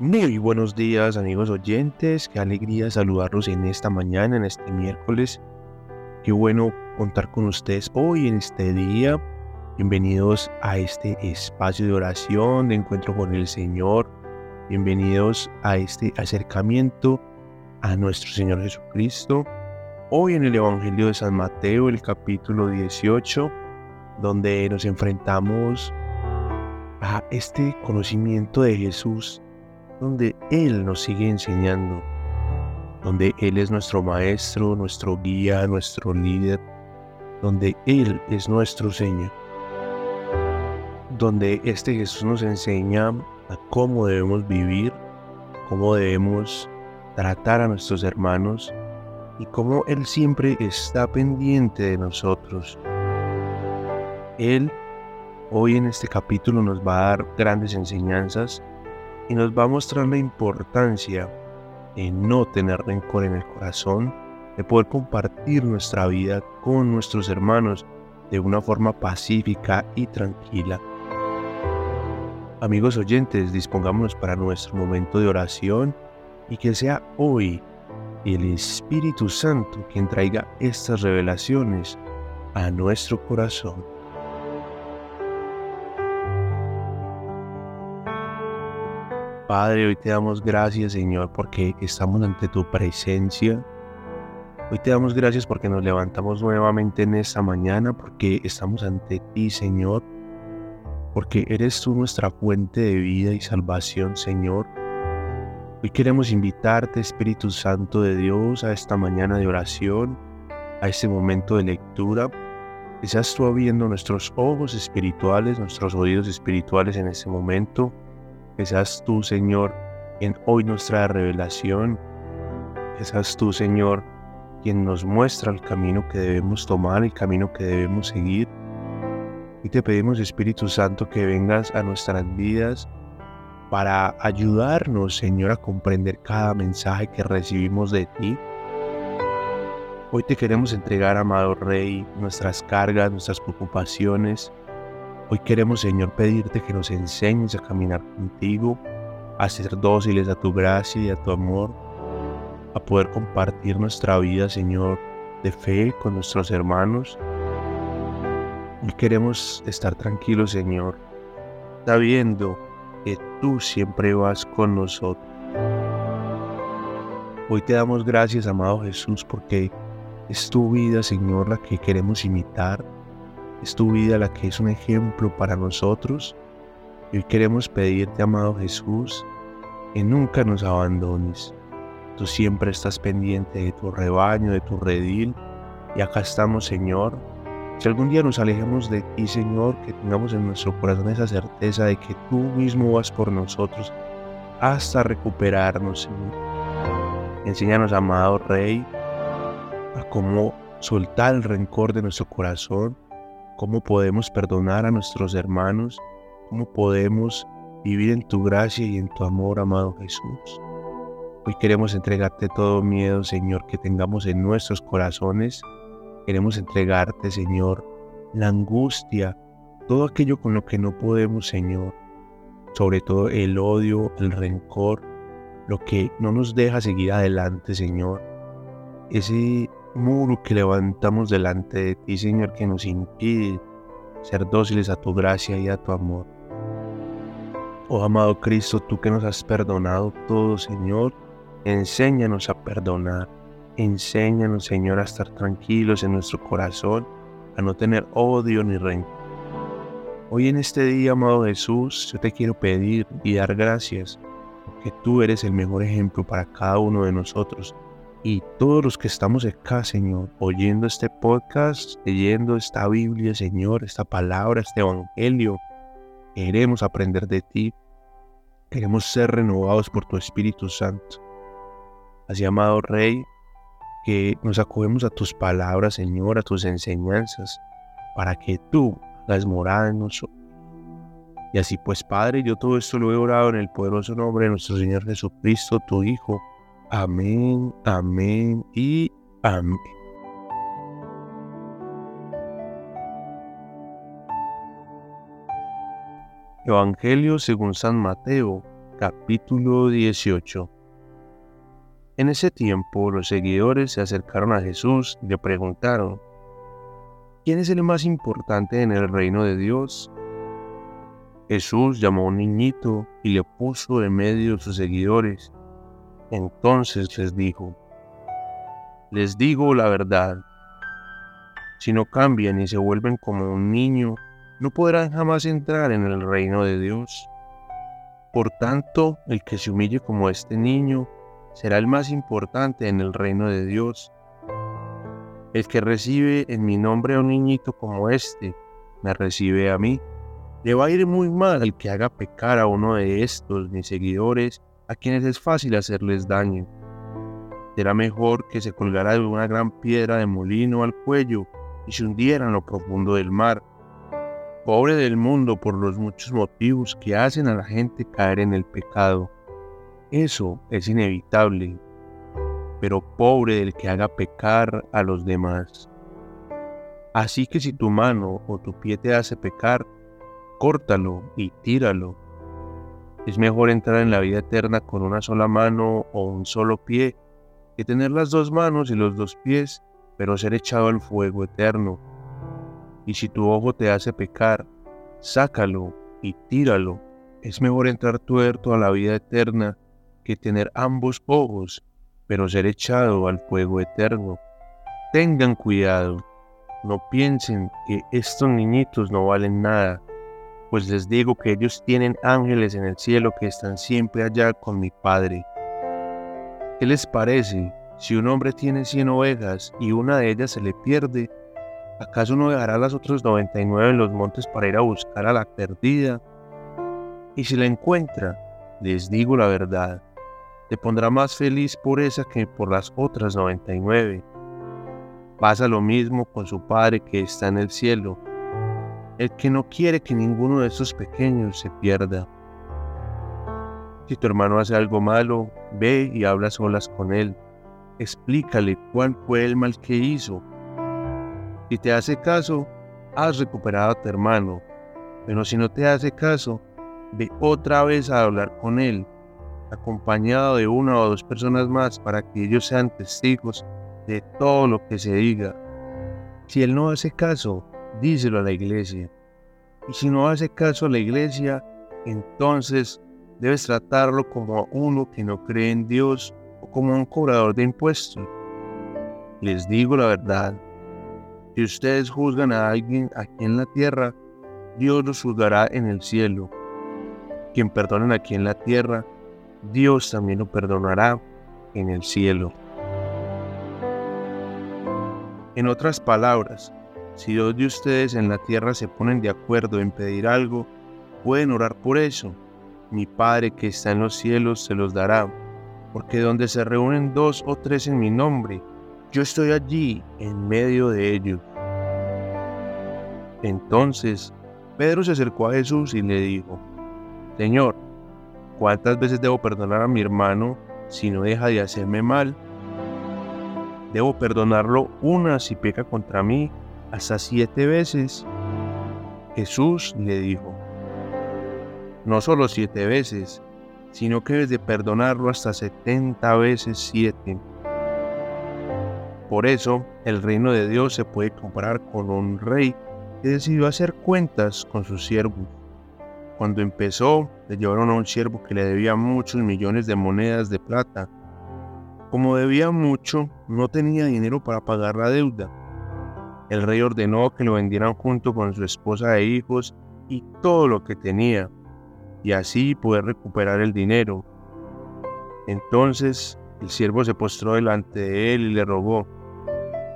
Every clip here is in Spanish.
Muy buenos días amigos oyentes, qué alegría saludarlos en esta mañana, en este miércoles. Qué bueno contar con ustedes hoy en este día. Bienvenidos a este espacio de oración, de encuentro con el Señor. Bienvenidos a este acercamiento a nuestro Señor Jesucristo. Hoy en el Evangelio de San Mateo, el capítulo 18, donde nos enfrentamos a este conocimiento de Jesús donde Él nos sigue enseñando, donde Él es nuestro maestro, nuestro guía, nuestro líder, donde Él es nuestro Señor, donde este Jesús nos enseña a cómo debemos vivir, cómo debemos tratar a nuestros hermanos y cómo Él siempre está pendiente de nosotros. Él hoy en este capítulo nos va a dar grandes enseñanzas y nos va a mostrar la importancia de no tener rencor en el corazón, de poder compartir nuestra vida con nuestros hermanos de una forma pacífica y tranquila. Amigos oyentes, dispongámonos para nuestro momento de oración y que sea hoy el Espíritu Santo quien traiga estas revelaciones a nuestro corazón. Padre, hoy te damos gracias, Señor, porque estamos ante tu presencia. Hoy te damos gracias porque nos levantamos nuevamente en esta mañana, porque estamos ante ti, Señor, porque eres tú nuestra fuente de vida y salvación, Señor. Hoy queremos invitarte, Espíritu Santo de Dios, a esta mañana de oración, a este momento de lectura. Que seas tú abriendo nuestros ojos espirituales, nuestros oídos espirituales en este momento que seas tú, Señor, quien hoy nos trae revelación. Que seas tú, Señor, quien nos muestra el camino que debemos tomar, el camino que debemos seguir. Y te pedimos, Espíritu Santo, que vengas a nuestras vidas para ayudarnos, Señor, a comprender cada mensaje que recibimos de ti. Hoy te queremos entregar, amado Rey, nuestras cargas, nuestras preocupaciones, Hoy queremos, Señor, pedirte que nos enseñes a caminar contigo, a ser dóciles a tu gracia y a tu amor, a poder compartir nuestra vida, Señor, de fe con nuestros hermanos. Hoy queremos estar tranquilos, Señor, sabiendo que tú siempre vas con nosotros. Hoy te damos gracias, amado Jesús, porque es tu vida, Señor, la que queremos imitar es tu vida la que es un ejemplo para nosotros. Y hoy queremos pedirte, amado Jesús, que nunca nos abandones. Tú siempre estás pendiente de tu rebaño, de tu redil. Y acá estamos, Señor. Si algún día nos alejemos de ti, Señor, que tengamos en nuestro corazón esa certeza de que tú mismo vas por nosotros hasta recuperarnos, Señor. Enséñanos, amado Rey, a cómo soltar el rencor de nuestro corazón cómo podemos perdonar a nuestros hermanos, cómo podemos vivir en tu gracia y en tu amor, amado Jesús. Hoy queremos entregarte todo miedo, Señor, que tengamos en nuestros corazones. Queremos entregarte, Señor, la angustia, todo aquello con lo que no podemos, Señor. Sobre todo el odio, el rencor, lo que no nos deja seguir adelante, Señor. Ese muro que levantamos delante de ti, Señor, que nos impide ser dóciles a tu gracia y a tu amor. Oh amado Cristo, tú que nos has perdonado todo, Señor, enséñanos a perdonar. Enséñanos, Señor, a estar tranquilos en nuestro corazón, a no tener odio ni rencor. Hoy en este día, amado Jesús, yo te quiero pedir y dar gracias, porque tú eres el mejor ejemplo para cada uno de nosotros y todos los que estamos acá, Señor, oyendo este podcast, leyendo esta Biblia, Señor, esta palabra, este Evangelio, queremos aprender de ti, queremos ser renovados por tu Espíritu Santo. Así, amado Rey, que nos acogemos a tus palabras, Señor, a tus enseñanzas, para que tú hagas morada en nosotros. Y así pues, Padre, yo todo esto lo he orado en el poderoso nombre de nuestro Señor Jesucristo, tu Hijo, Amén, amén y amén. Evangelio según San Mateo, capítulo 18 En ese tiempo los seguidores se acercaron a Jesús y le preguntaron, ¿quién es el más importante en el reino de Dios? Jesús llamó a un niñito y le puso en medio de sus seguidores. Entonces les dijo, les digo la verdad, si no cambian y se vuelven como un niño, no podrán jamás entrar en el reino de Dios. Por tanto, el que se humille como este niño será el más importante en el reino de Dios. El que recibe en mi nombre a un niñito como este, me recibe a mí. Le va a ir muy mal al que haga pecar a uno de estos, mis seguidores, a quienes es fácil hacerles daño. Será mejor que se colgara de una gran piedra de molino al cuello y se hundiera en lo profundo del mar pobre del mundo por los muchos motivos que hacen a la gente caer en el pecado. Eso es inevitable, pero pobre del que haga pecar a los demás. Así que si tu mano o tu pie te hace pecar, córtalo y tíralo. Es mejor entrar en la vida eterna con una sola mano o un solo pie que tener las dos manos y los dos pies, pero ser echado al fuego eterno y si tu ojo te hace pecar, sácalo y tíralo. Es mejor entrar tuerto a la vida eterna que tener ambos ojos, pero ser echado al fuego eterno. Tengan cuidado, no piensen que estos niñitos no valen nada, pues les digo que ellos tienen ángeles en el cielo que están siempre allá con mi Padre. ¿Qué les parece si un hombre tiene cien ovejas y una de ellas se le pierde? ¿Acaso no dejará las otras 99 en los montes para ir a buscar a la perdida? Y si la encuentra, les digo la verdad, te pondrá más feliz por esa que por las otras 99. Pasa lo mismo con su Padre que está en el cielo, el que no quiere que ninguno de estos pequeños se pierda. Si tu hermano hace algo malo, ve y habla solas con él. Explícale cuál fue el mal que hizo si te hace caso, has recuperado a tu hermano. Pero si no te hace caso, ve otra vez a hablar con él, acompañado de una o dos personas más para que ellos sean testigos de todo lo que se diga. Si él no hace caso, díselo a la iglesia. Y si no hace caso a la iglesia, entonces debes tratarlo como a uno que no cree en Dios o como un cobrador de impuestos. Les digo la verdad, si ustedes juzgan a alguien aquí en la tierra, Dios los juzgará en el cielo. Quien perdonen aquí en la tierra, Dios también lo perdonará en el cielo. En otras palabras, si dos de ustedes en la tierra se ponen de acuerdo en pedir algo, pueden orar por eso. Mi Padre que está en los cielos se los dará, porque donde se reúnen dos o tres en mi nombre, yo estoy allí en medio de ellos. Entonces Pedro se acercó a Jesús y le dijo, Señor, ¿cuántas veces debo perdonar a mi hermano si no deja de hacerme mal? ¿Debo perdonarlo una si peca contra mí hasta siete veces? Jesús le dijo, no solo siete veces, sino que debes de perdonarlo hasta setenta veces siete. Por eso, el reino de Dios se puede comparar con un rey que decidió hacer cuentas con sus siervos. Cuando empezó, le llevaron a un siervo que le debía muchos millones de monedas de plata. Como debía mucho, no tenía dinero para pagar la deuda. El rey ordenó que lo vendieran junto con su esposa e hijos y todo lo que tenía, y así poder recuperar el dinero. Entonces el siervo se postró delante de él y le rogó,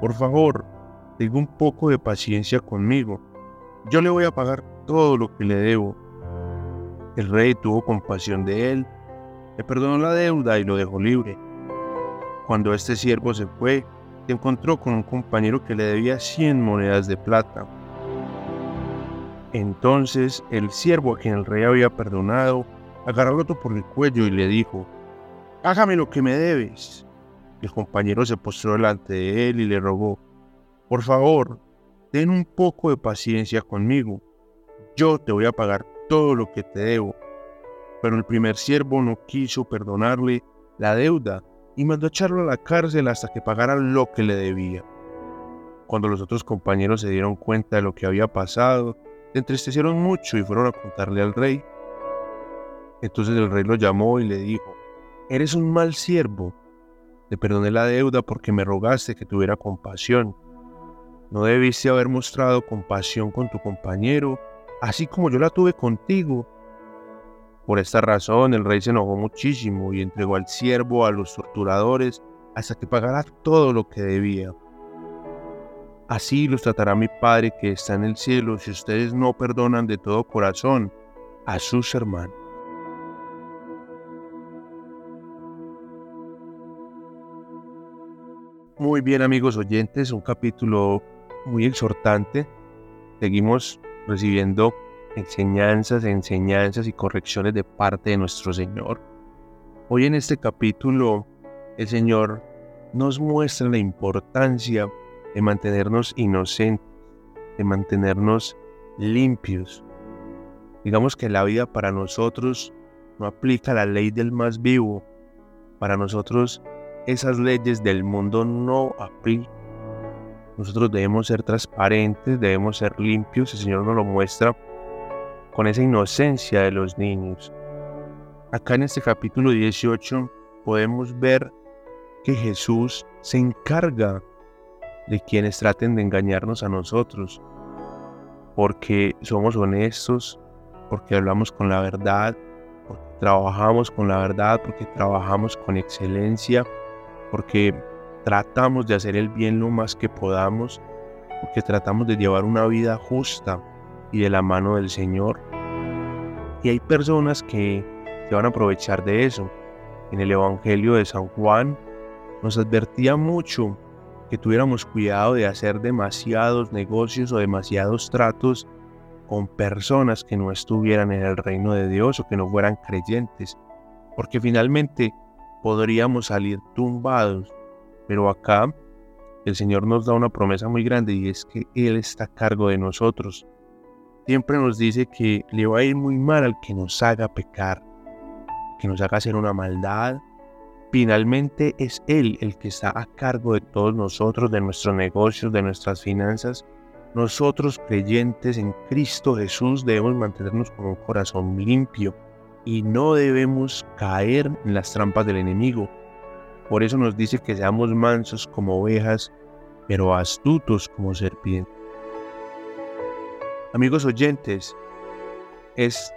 por favor, tenga un poco de paciencia conmigo. Yo le voy a pagar todo lo que le debo. El rey tuvo compasión de él, le perdonó la deuda y lo dejó libre. Cuando este siervo se fue, encontró con un compañero que le debía 100 monedas de plata. Entonces el siervo a quien el rey había perdonado, agarró al otro por el cuello y le dijo, Hágame lo que me debes. El compañero se postró delante de él y le rogó, por favor, ten un poco de paciencia conmigo. Yo te voy a pagar todo lo que te debo. Pero el primer siervo no quiso perdonarle la deuda y mandó echarlo a la cárcel hasta que pagara lo que le debía. Cuando los otros compañeros se dieron cuenta de lo que había pasado, se entristecieron mucho y fueron a contarle al rey. Entonces el rey lo llamó y le dijo, Eres un mal siervo. Te perdoné la deuda porque me rogaste que tuviera compasión. No debiste haber mostrado compasión con tu compañero, así como yo la tuve contigo. Por esta razón el rey se enojó muchísimo y entregó al siervo a los torturadores hasta que pagara todo lo que debía. Así los tratará mi Padre que está en el cielo si ustedes no perdonan de todo corazón a sus hermanos. Muy bien amigos oyentes, un capítulo muy exhortante. Seguimos recibiendo enseñanzas, enseñanzas y correcciones de parte de nuestro Señor. Hoy en este capítulo el Señor nos muestra la importancia de mantenernos inocentes, de mantenernos limpios. Digamos que la vida para nosotros no aplica la ley del más vivo. Para nosotros esas leyes del mundo no aplican. Nosotros debemos ser transparentes, debemos ser limpios. El Señor nos lo muestra con esa inocencia de los niños. Acá en este capítulo 18 podemos ver que Jesús se encarga de quienes traten de engañarnos a nosotros, porque somos honestos, porque hablamos con la verdad, porque trabajamos con la verdad, porque trabajamos con excelencia, porque tratamos de hacer el bien lo más que podamos, porque tratamos de llevar una vida justa y de la mano del Señor. Y hay personas que se van a aprovechar de eso. En el Evangelio de San Juan nos advertía mucho que tuviéramos cuidado de hacer demasiados negocios o demasiados tratos con personas que no estuvieran en el reino de Dios o que no fueran creyentes, porque finalmente podríamos salir tumbados. Pero acá el Señor nos da una promesa muy grande y es que Él está a cargo de nosotros. Siempre nos dice que le va a ir muy mal al que nos haga pecar, que nos haga hacer una maldad. Finalmente es Él el que está a cargo de todos nosotros, de nuestros negocios, de nuestras finanzas. Nosotros creyentes en Cristo Jesús debemos mantenernos con un corazón limpio y no debemos caer en las trampas del enemigo. Por eso nos dice que seamos mansos como ovejas, pero astutos como serpientes. Amigos oyentes, es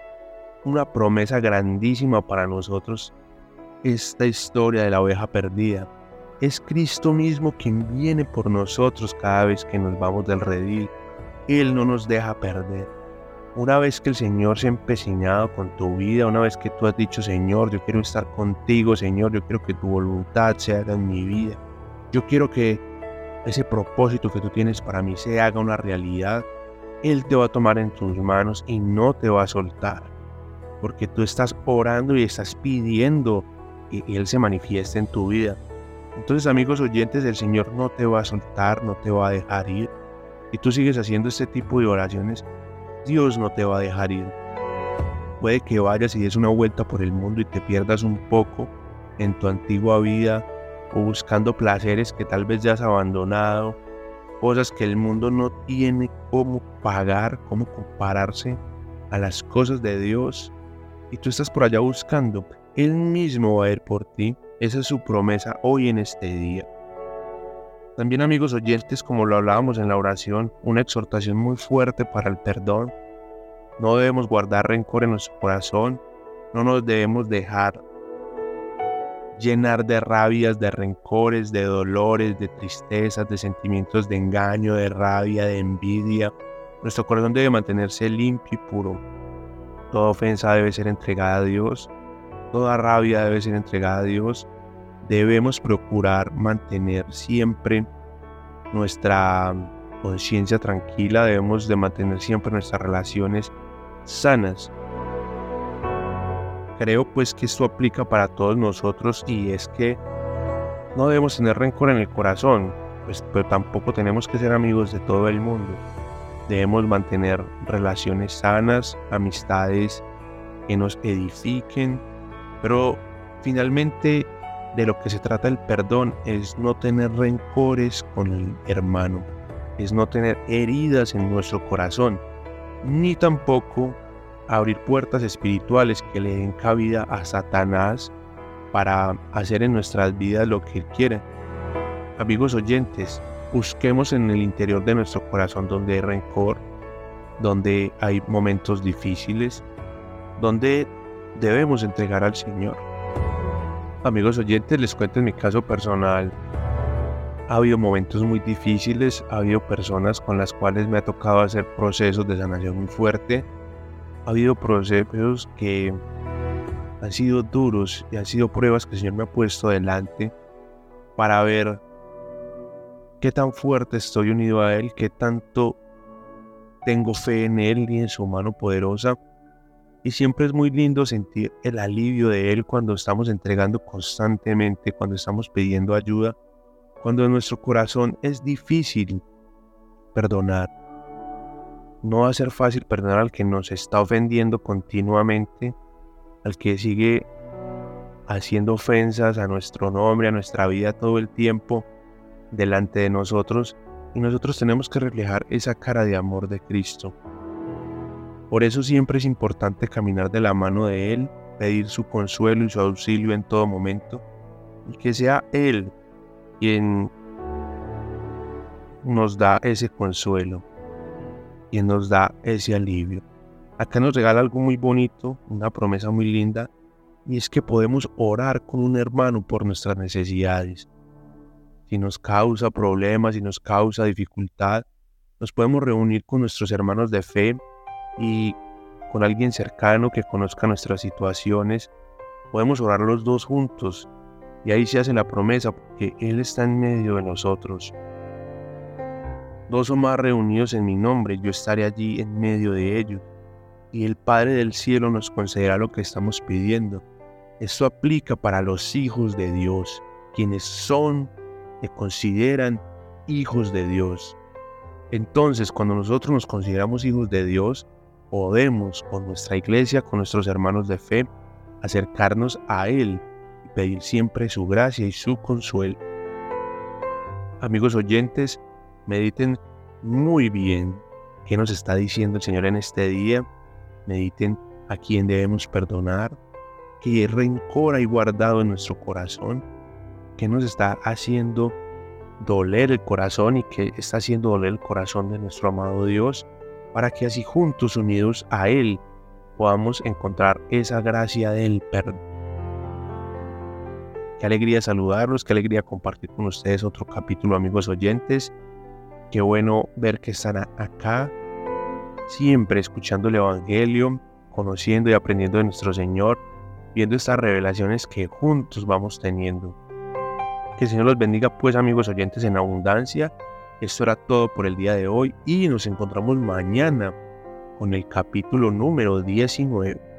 una promesa grandísima para nosotros esta historia de la oveja perdida. Es Cristo mismo quien viene por nosotros cada vez que nos vamos del redil. Él no nos deja perder. Una vez que el Señor se ha empecinado con tu vida, una vez que tú has dicho, Señor, yo quiero estar contigo, Señor, yo quiero que tu voluntad se haga en mi vida. Yo quiero que ese propósito que tú tienes para mí se haga una realidad. Él te va a tomar en tus manos y no te va a soltar. Porque tú estás orando y estás pidiendo que Él se manifieste en tu vida. Entonces, amigos oyentes, el Señor no te va a soltar, no te va a dejar ir. Y tú sigues haciendo este tipo de oraciones, Dios no te va a dejar ir. Puede que vayas y des una vuelta por el mundo y te pierdas un poco en tu antigua vida o buscando placeres que tal vez ya has abandonado, cosas que el mundo no tiene cómo pagar, cómo compararse a las cosas de Dios y tú estás por allá buscando. Él mismo va a ir por ti. Esa es su promesa hoy en este día. También amigos oyentes, como lo hablábamos en la oración, una exhortación muy fuerte para el perdón. No debemos guardar rencor en nuestro corazón, no nos debemos dejar llenar de rabias, de rencores, de dolores, de tristezas, de sentimientos de engaño, de rabia, de envidia. Nuestro corazón debe mantenerse limpio y puro. Toda ofensa debe ser entregada a Dios, toda rabia debe ser entregada a Dios debemos procurar mantener siempre nuestra conciencia tranquila, debemos de mantener siempre nuestras relaciones sanas. Creo pues que esto aplica para todos nosotros y es que no debemos tener rencor en el corazón, pues, pero tampoco tenemos que ser amigos de todo el mundo. Debemos mantener relaciones sanas, amistades que nos edifiquen, pero finalmente de lo que se trata el perdón es no tener rencores con el hermano, es no tener heridas en nuestro corazón, ni tampoco abrir puertas espirituales que le den cabida a Satanás para hacer en nuestras vidas lo que él quiere. Amigos oyentes, busquemos en el interior de nuestro corazón donde hay rencor, donde hay momentos difíciles, donde debemos entregar al Señor. Amigos oyentes, les cuento en mi caso personal. Ha habido momentos muy difíciles, ha habido personas con las cuales me ha tocado hacer procesos de sanación muy fuerte. Ha habido procesos que han sido duros y han sido pruebas que el Señor me ha puesto delante para ver qué tan fuerte estoy unido a Él, qué tanto tengo fe en Él y en su mano poderosa. Y siempre es muy lindo sentir el alivio de Él cuando estamos entregando constantemente, cuando estamos pidiendo ayuda, cuando en nuestro corazón es difícil perdonar. No va a ser fácil perdonar al que nos está ofendiendo continuamente, al que sigue haciendo ofensas a nuestro nombre, a nuestra vida todo el tiempo delante de nosotros y nosotros tenemos que reflejar esa cara de amor de Cristo. Por eso siempre es importante caminar de la mano de Él, pedir su consuelo y su auxilio en todo momento, y que sea Él quien nos da ese consuelo, quien nos da ese alivio. Acá nos regala algo muy bonito, una promesa muy linda, y es que podemos orar con un hermano por nuestras necesidades si nos causa problemas, si nos causa dificultad, nos podemos reunir con nuestros hermanos de fe y con alguien cercano que conozca nuestras situaciones. Podemos orar los dos juntos y ahí se hace la promesa porque Él está en medio de nosotros. Dos o más reunidos en mi nombre, yo estaré allí en medio de ellos. Y el Padre del cielo nos concederá lo que estamos pidiendo. Esto aplica para los hijos de Dios, quienes son consideran hijos de Dios. Entonces, cuando nosotros nos consideramos hijos de Dios, podemos con nuestra iglesia, con nuestros hermanos de fe, acercarnos a Él y pedir siempre su gracia y su consuelo. Amigos oyentes, mediten muy bien qué nos está diciendo el Señor en este día. Mediten a quién debemos perdonar, qué rencor hay guardado en nuestro corazón que nos está haciendo doler el corazón y que está haciendo doler el corazón de nuestro amado Dios, para que así juntos, unidos a Él, podamos encontrar esa gracia del perdón. Qué alegría saludarlos, qué alegría compartir con ustedes otro capítulo, amigos oyentes. Qué bueno ver que están acá, siempre escuchando el Evangelio, conociendo y aprendiendo de nuestro Señor, viendo estas revelaciones que juntos vamos teniendo. Que el Señor los bendiga pues amigos oyentes en abundancia. Esto era todo por el día de hoy y nos encontramos mañana con el capítulo número 19.